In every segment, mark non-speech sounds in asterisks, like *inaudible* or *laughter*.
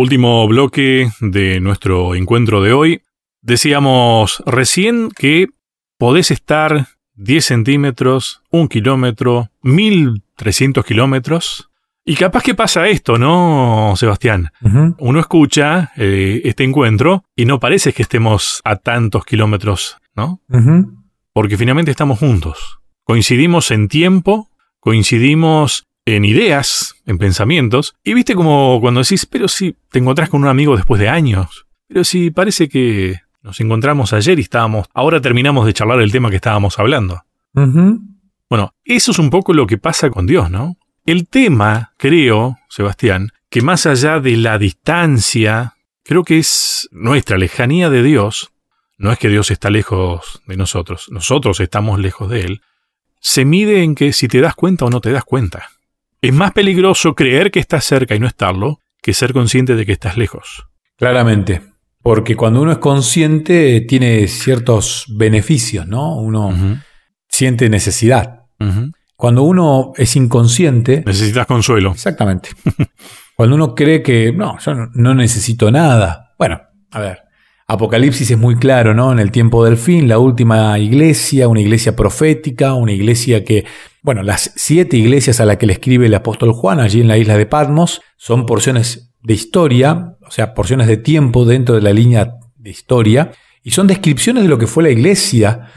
Último bloque de nuestro encuentro de hoy. Decíamos recién que podés estar 10 centímetros, un kilómetro, 1300 kilómetros. Y capaz que pasa esto, ¿no, Sebastián? Uno escucha eh, este encuentro y no parece que estemos a tantos kilómetros, ¿no? Porque finalmente estamos juntos. Coincidimos en tiempo, coincidimos en ideas, en pensamientos. Y viste como cuando decís, pero si te encontrás con un amigo después de años. Pero si parece que nos encontramos ayer y estábamos, ahora terminamos de charlar el tema que estábamos hablando. Bueno, eso es un poco lo que pasa con Dios, ¿no? El tema, creo, Sebastián, que más allá de la distancia, creo que es nuestra lejanía de Dios, no es que Dios está lejos de nosotros, nosotros estamos lejos de Él, se mide en que si te das cuenta o no te das cuenta. Es más peligroso creer que estás cerca y no estarlo que ser consciente de que estás lejos. Claramente, porque cuando uno es consciente tiene ciertos beneficios, ¿no? Uno siente necesidad. Cuando uno es inconsciente... Necesitas consuelo. Exactamente. *laughs* cuando uno cree que, no, yo no necesito nada. Bueno, a ver, Apocalipsis es muy claro, ¿no? En el tiempo del fin, la última iglesia, una iglesia profética, una iglesia que, bueno, las siete iglesias a las que le escribe el apóstol Juan allí en la isla de Patmos son porciones de historia, o sea, porciones de tiempo dentro de la línea de historia, y son descripciones de lo que fue la iglesia.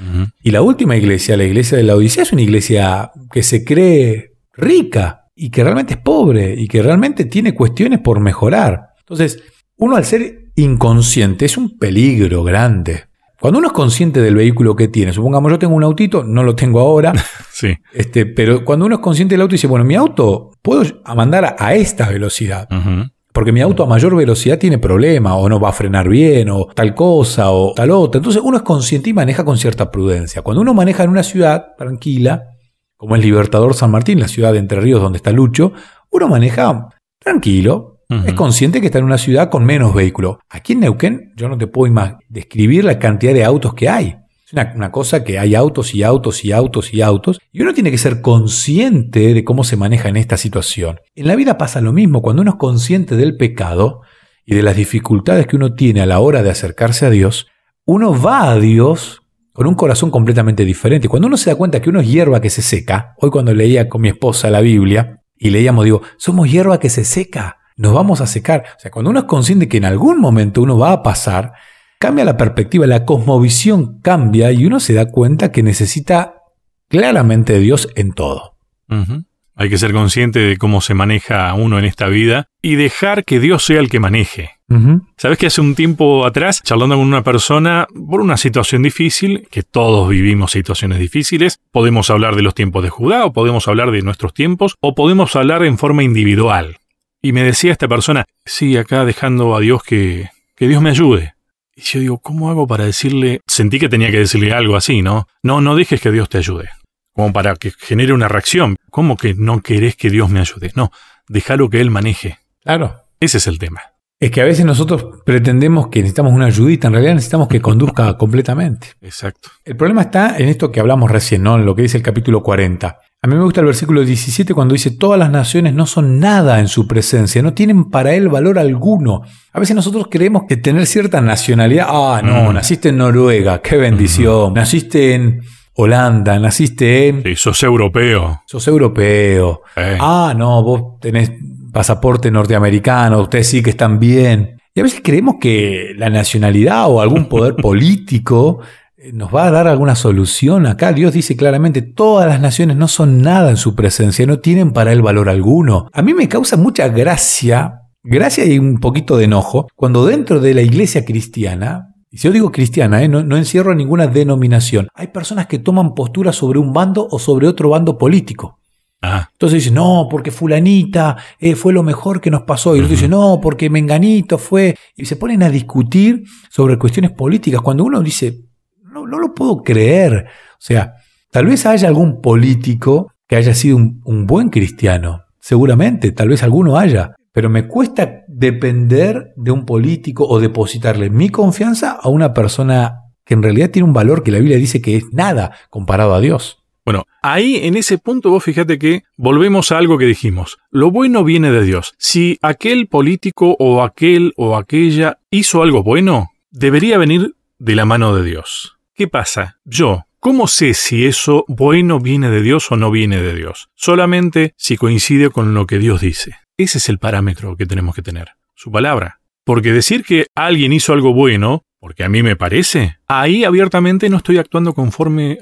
Y la última iglesia, la iglesia de la Odisea, es una iglesia que se cree rica y que realmente es pobre y que realmente tiene cuestiones por mejorar. Entonces, uno al ser inconsciente es un peligro grande. Cuando uno es consciente del vehículo que tiene, supongamos yo tengo un autito, no lo tengo ahora, *laughs* sí. este, pero cuando uno es consciente del auto y dice, bueno, mi auto puedo mandar a, esta velocidad, porque mi auto a mayor velocidad tiene problema, o no va a frenar bien, o tal cosa, o tal otra. Entonces uno es consciente y maneja con cierta prudencia. Cuando uno maneja en una ciudad tranquila, como es Libertador San Martín, la ciudad de Entre Ríos donde está Lucho, uno maneja tranquilo, es consciente que está en una ciudad con menos vehículos. Aquí en Neuquén yo no te puedo describir la cantidad de autos que hay. Es una, cosa que hay autos y autos y autos y autos. Y uno tiene que ser consciente de cómo se maneja en esta situación. En la vida pasa lo mismo. Cuando uno es consciente del pecado y de las dificultades que uno tiene a la hora de acercarse a Dios, uno va a Dios con un corazón completamente diferente. Cuando uno se da cuenta que uno es hierba que se seca, hoy cuando leía con mi esposa la Biblia y leíamos, digo, somos hierba que se seca nos vamos a secar. O sea, cuando uno es consciente que en algún momento uno va a pasar, cambia la perspectiva, la cosmovisión cambia y uno se da cuenta que necesita claramente de Dios en todo. Hay que ser consciente de cómo se maneja uno en esta vida y dejar que Dios sea el que maneje. Sabes que hace un tiempo atrás, charlando con una persona por una situación difícil, que todos vivimos situaciones difíciles, podemos hablar de los tiempos de Judá, o podemos hablar de nuestros tiempos, o podemos hablar en forma individual. Y me decía esta persona, sí, acá dejando a Dios que, que Dios me ayude. Y yo digo, ¿cómo hago para decirle? Sentí que tenía que decirle algo así, ¿no? No, no dejes que Dios te ayude. Como para que genere una reacción. ¿Cómo que no querés que Dios me ayude? No, déjalo que Él maneje. Claro. Ese es el tema. Es que a veces nosotros pretendemos que necesitamos una ayudita, en realidad necesitamos que conduzca completamente. Exacto. El problema está en esto que hablamos recién, ¿no? En lo que dice el capítulo 40. A mí me gusta el versículo 17 cuando dice, todas las naciones no son nada en su presencia, no tienen para él valor alguno. A veces nosotros creemos que tener cierta nacionalidad, ah, no, mm. naciste en Noruega, qué bendición, naciste en Holanda, naciste en... Sí, sos europeo. Sos europeo. Ah, no, vos tenés pasaporte norteamericano, ustedes sí que están bien. Y a veces creemos que la nacionalidad o algún poder *laughs* político nos va a dar alguna solución acá. Dios dice claramente, todas las naciones no son nada en su presencia, no tienen para él valor alguno. A mí me causa mucha gracia, gracia y un poquito de enojo, cuando dentro de la iglesia cristiana, y si yo digo cristiana, ¿eh? no, encierro ninguna denominación, hay personas que toman postura sobre un bando o sobre otro bando político. Ah. Entonces dice, no, porque fulanita eh, fue lo mejor que nos pasó. Y el otro dice, no, porque menganito fue. Y se ponen a discutir sobre cuestiones políticas. Cuando uno dice, no, no lo puedo creer. O sea, tal vez haya algún político que haya sido un, buen cristiano. Seguramente, tal vez alguno haya. Pero me cuesta depender de un político o depositarle mi confianza a una persona que en realidad tiene un valor que la Biblia dice que es nada comparado a Dios. Bueno, ahí en ese punto vos fíjate que volvemos a algo que dijimos. Lo bueno viene de Dios. Si aquel político o aquel o aquella hizo algo bueno, debería venir de la mano de Dios. ¿Qué pasa? Yo, ¿cómo sé si eso bueno viene de Dios o no viene de Dios? Solamente si coincide con lo que Dios dice. Ese es el parámetro que tenemos que tener, su palabra. Porque decir que alguien hizo algo bueno porque a mí me parece, ahí abiertamente no estoy actuando conforme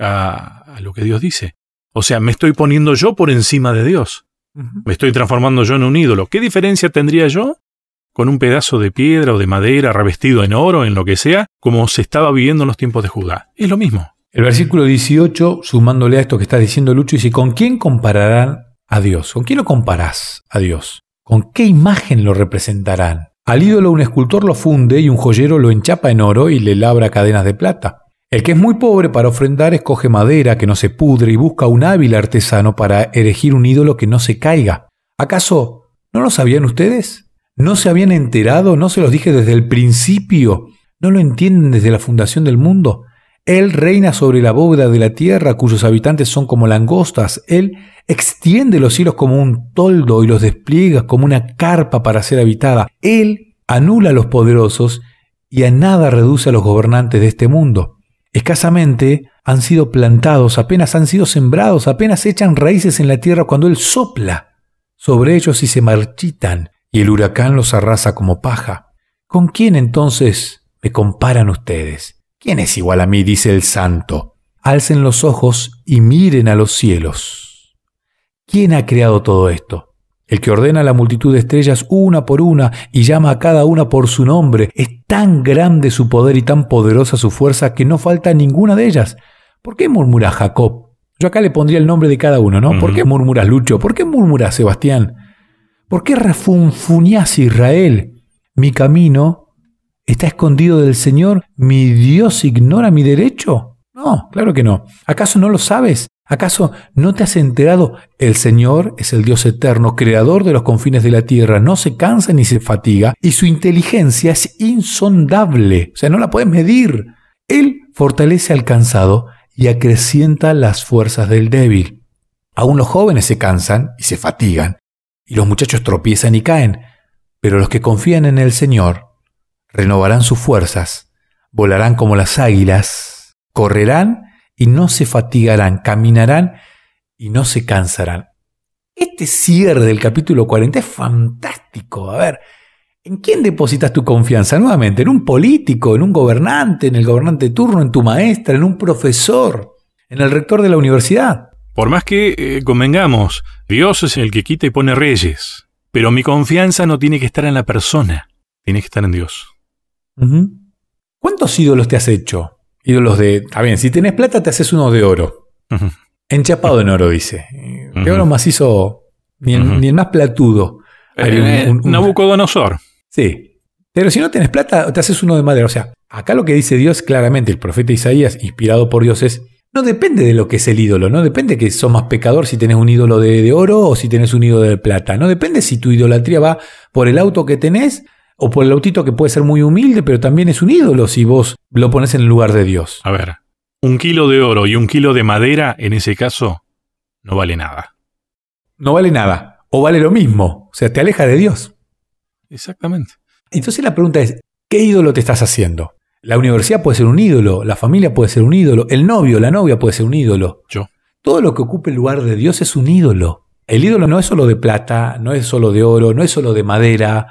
a, lo que Dios dice. O sea, me estoy poniendo yo por encima de Dios. Me estoy transformando yo en un ídolo. ¿Qué diferencia tendría yo con un pedazo de piedra o de madera revestido en oro, en lo que sea, como se estaba viviendo en los tiempos de Judá? Es lo mismo. El versículo 18, sumándole a esto que está diciendo Lucho, dice, ¿con quién compararán a Dios? ¿Con quién lo comparás a Dios? ¿Con qué imagen lo representarán? Al ídolo un escultor lo funde y un joyero lo enchapa en oro y le labra cadenas de plata. El que es muy pobre para ofrendar escoge madera que no se pudre y busca un hábil artesano para erigir un ídolo que no se caiga. ¿Acaso no lo sabían ustedes? ¿No se habían enterado? ¿No se los dije desde el principio? ¿No lo entienden desde la fundación del mundo? Él reina sobre la bóveda de la tierra, cuyos habitantes son como langostas. Él extiende los cielos como un toldo y los despliega como una carpa para ser habitada. Él anula a los poderosos y a nada reduce a los gobernantes de este mundo. Escasamente han sido plantados, apenas han sido sembrados, apenas echan raíces en la tierra cuando Él sopla sobre ellos y se marchitan, y el huracán los arrasa como paja. ¿Con quién entonces me comparan ustedes? ¿Quién es igual a mí? dice el santo. Alcen los ojos y miren a los cielos. ¿Quién ha creado todo esto? El que ordena la multitud de estrellas una por una y llama a cada una por su nombre. Es tan grande su poder y tan poderosa su fuerza que no falta ninguna de ellas. ¿Por qué murmura Jacob? Yo acá le pondría el nombre de cada uno, ¿no? ¿Por qué murmuras Lucho? ¿Por qué murmuras Sebastián? ¿Por qué refunfuñas Israel? Mi camino ¿Está escondido del Señor? ¿Mi Dios ignora mi derecho? No, claro que no. ¿Acaso no lo sabes? ¿Acaso no te has enterado? El Señor es el Dios eterno, creador de los confines de la tierra, no se cansa ni se fatiga, y su inteligencia es insondable, o sea, no la puedes medir. Él fortalece al cansado y acrecienta las fuerzas del débil. Aún los jóvenes se cansan y se fatigan, y los muchachos tropiezan y caen, pero los que confían en el Señor renovarán sus fuerzas, volarán como las águilas, correrán y no se fatigarán, caminarán y no se cansarán. Este cierre del capítulo 40 es fantástico. A ver, ¿en quién depositas tu confianza? Nuevamente, en un político, en un gobernante, en el gobernante de turno, en tu maestra, en un profesor, en el rector de la universidad. Por más que eh, convengamos, Dios es el que quita y pone reyes, pero mi confianza no tiene que estar en la persona, tiene que estar en Dios. ¿Cuántos ídolos te has hecho? Ídolos de. Está bien, si tenés plata, te haces uno de oro. Enchapado en oro, dice. De oro macizo, ni, ni, el más platudo. Eh, un, Nabucodonosor. Sí. Pero si no tenés plata, te haces uno de madera. O sea, acá lo que dice Dios claramente, el profeta Isaías, inspirado por Dios, es. No depende de lo que es el ídolo, no depende que sos más pecador si tenés un ídolo de, de oro o si tenés un ídolo de plata. No depende si tu idolatría va por el auto que tenés o por el autito que puede ser muy humilde, pero también es un ídolo si vos lo pones en el lugar de Dios. A ver, un kilo de oro y un kilo de madera, en ese caso, no vale nada. No vale nada. O vale lo mismo. O sea, te aleja de Dios. Exactamente. Entonces la pregunta es, ¿qué ídolo te estás haciendo? La universidad puede ser un ídolo, la familia puede ser un ídolo, el novio, la novia puede ser un ídolo. Yo. Todo lo que ocupe el lugar de Dios es un ídolo. El ídolo no es solo de plata, no es solo de oro, no es solo de madera,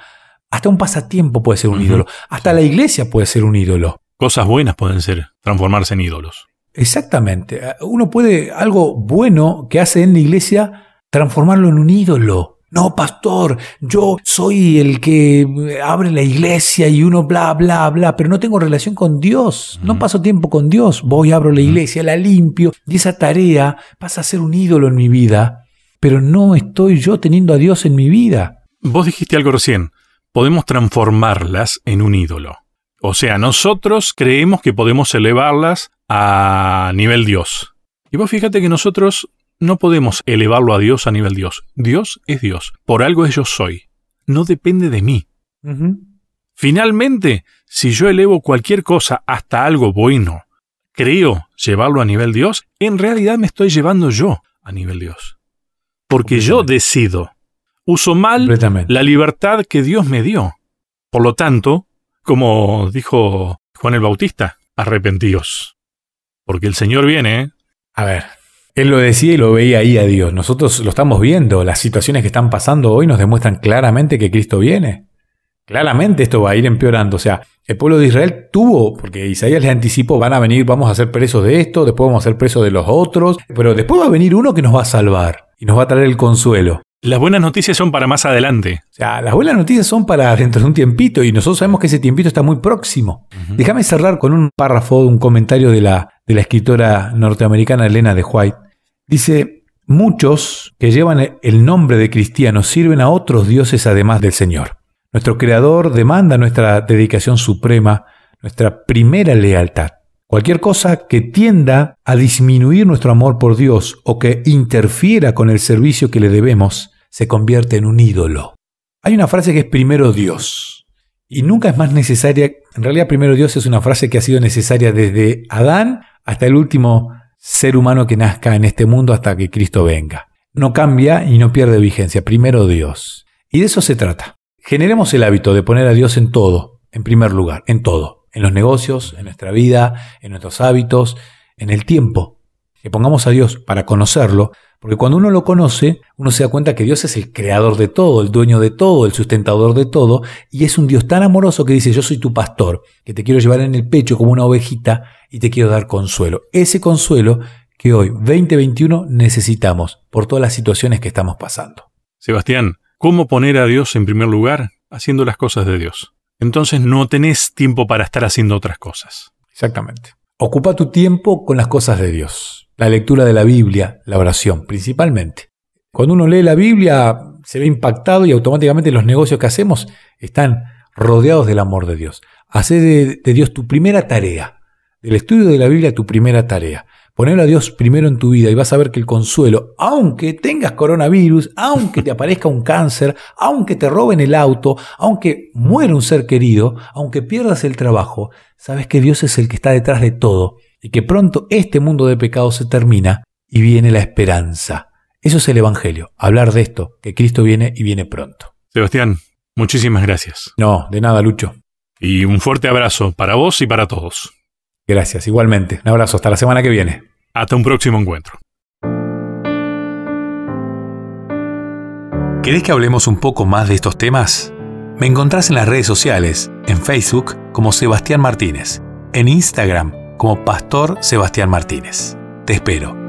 hasta un pasatiempo puede ser un ídolo. Hasta la iglesia puede ser un ídolo. Cosas buenas pueden ser, transformarse en ídolos. Exactamente. Uno puede, algo bueno que hace en la iglesia, transformarlo en un ídolo. No, pastor, yo soy el que abre la iglesia y uno bla, bla, bla, pero no tengo relación con Dios. No paso tiempo con Dios. Voy, abro la iglesia, la limpio y esa tarea pasa a ser un ídolo en mi vida, pero no estoy yo teniendo a Dios en mi vida. Vos dijiste algo recién podemos transformarlas en un ídolo. O sea, nosotros creemos que podemos elevarlas a nivel Dios. Y vos fíjate que nosotros no podemos elevarlo a Dios a nivel Dios. Dios es Dios. Por algo es yo soy. No depende de mí. Finalmente, si yo elevo cualquier cosa hasta algo bueno, creo llevarlo a nivel Dios, en realidad me estoy llevando yo a nivel Dios. Porque yo decido. Uso mal la libertad que Dios me dio. Por lo tanto, como dijo Juan el Bautista, arrepentíos. Porque el Señor viene. A ver, él lo decía y lo veía ahí a Dios. Nosotros lo estamos viendo. Las situaciones que están pasando hoy nos demuestran claramente que Cristo viene. Claramente esto va a ir empeorando. O sea, el pueblo de Israel tuvo, porque Isaías les anticipó, van a venir, vamos a ser presos de esto, después vamos a ser presos de los otros, pero después va a venir uno que nos va a salvar y nos va a traer el consuelo. Las buenas noticias son para más adelante. O sea, las buenas noticias son para dentro de un tiempito y nosotros sabemos que ese tiempito está muy próximo. Déjame cerrar con un párrafo, un comentario de la, de la escritora norteamericana Elena de White. Dice, muchos que llevan el nombre de cristianos sirven a otros dioses además del Señor. Nuestro Creador demanda nuestra dedicación suprema, nuestra primera lealtad. Cualquier cosa que tienda a disminuir nuestro amor por Dios o que interfiera con el servicio que le debemos, se convierte en un ídolo. Hay una frase que es primero Dios. Y nunca es más necesaria, en realidad primero Dios es una frase que ha sido necesaria desde Adán hasta el último ser humano que nazca en este mundo hasta que Cristo venga. No cambia y no pierde vigencia. Primero Dios. Y de eso se trata. Generemos el hábito de poner a Dios en todo, en primer lugar, en todo, en los negocios, en nuestra vida, en nuestros hábitos, en el tiempo. Que pongamos a Dios para conocerlo, porque cuando uno lo conoce, uno se da cuenta que Dios es el creador de todo, el dueño de todo, el sustentador de todo, y es un Dios tan amoroso que dice, yo soy tu pastor, que te quiero llevar en el pecho como una ovejita y te quiero dar consuelo. Ese consuelo que hoy, 2021, necesitamos por todas las situaciones que estamos pasando. Sebastián, ¿Cómo poner a Dios en primer lugar? Haciendo las cosas de Dios. Entonces no tenés tiempo para estar haciendo otras cosas. Exactamente. Ocupa tu tiempo con las cosas de Dios. La lectura de la Biblia, la oración, principalmente. Cuando uno lee la Biblia, se ve impactado y automáticamente los negocios que hacemos están rodeados del amor de Dios. Hacé de, de Dios tu primera tarea. Del estudio de la Biblia tu primera tarea. Ponelo a Dios primero en tu vida y vas a ver que el consuelo, aunque tengas coronavirus, aunque te aparezca un cáncer, aunque te roben el auto, aunque muera un ser querido, aunque pierdas el trabajo, sabes que Dios es el que está detrás de todo y que pronto este mundo de pecado se termina y viene la esperanza. Eso es el Evangelio, hablar de esto, que Cristo viene y viene pronto. Sebastián, muchísimas gracias. No, de nada, Lucho. Y un fuerte abrazo para vos y para todos. Gracias, igualmente. Un abrazo, hasta la semana que viene. Hasta un próximo encuentro. ¿Querés que hablemos un poco más de estos temas? Me encontrás en las redes sociales, en Facebook como Sebastián Martínez, en Instagram como Pastor Sebastián Martínez. Te espero.